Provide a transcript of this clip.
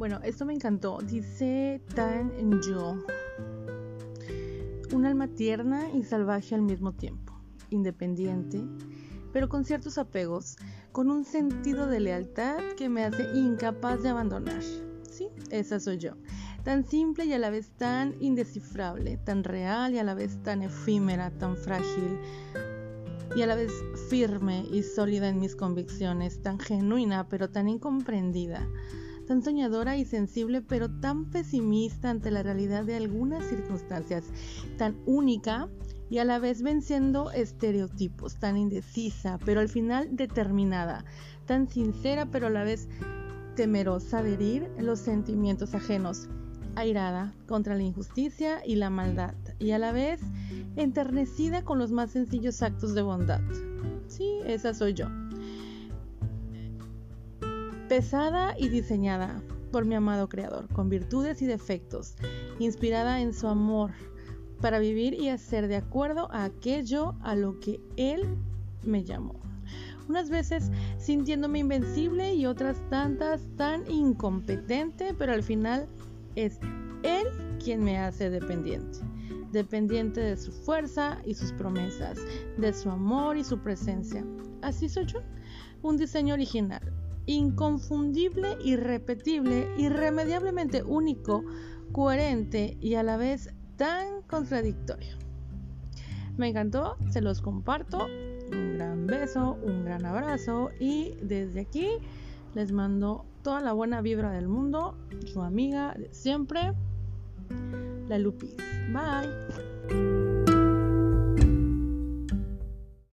Bueno, esto me encantó. Dice Tan Yo. Un alma tierna y salvaje al mismo tiempo, independiente, pero con ciertos apegos, con un sentido de lealtad que me hace incapaz de abandonar. Sí, esa soy yo. Tan simple y a la vez tan indescifrable, tan real y a la vez tan efímera, tan frágil y a la vez firme y sólida en mis convicciones, tan genuina pero tan incomprendida, tan soñadora y sensible pero tan pesimista ante la realidad de algunas circunstancias, tan única y a la vez venciendo estereotipos, tan indecisa, pero al final determinada, tan sincera, pero a la vez temerosa de herir los sentimientos ajenos, airada contra la injusticia y la maldad, y a la vez enternecida con los más sencillos actos de bondad. Sí, esa soy yo. Pesada y diseñada por mi amado Creador, con virtudes y defectos, inspirada en su amor, para vivir y hacer de acuerdo a aquello a lo que Él me llamó. Unas veces sintiéndome invencible y otras tantas tan incompetente, pero al final es Él quien me hace dependiente. Dependiente de su fuerza y sus promesas, de su amor y su presencia. Así soy yo. Un diseño original, inconfundible, irrepetible, irremediablemente único, coherente y a la vez tan contradictorio. Me encantó, se los comparto. Un gran beso, un gran abrazo y desde aquí les mando toda la buena vibra del mundo. Su amiga de siempre, la Lupis. Bye.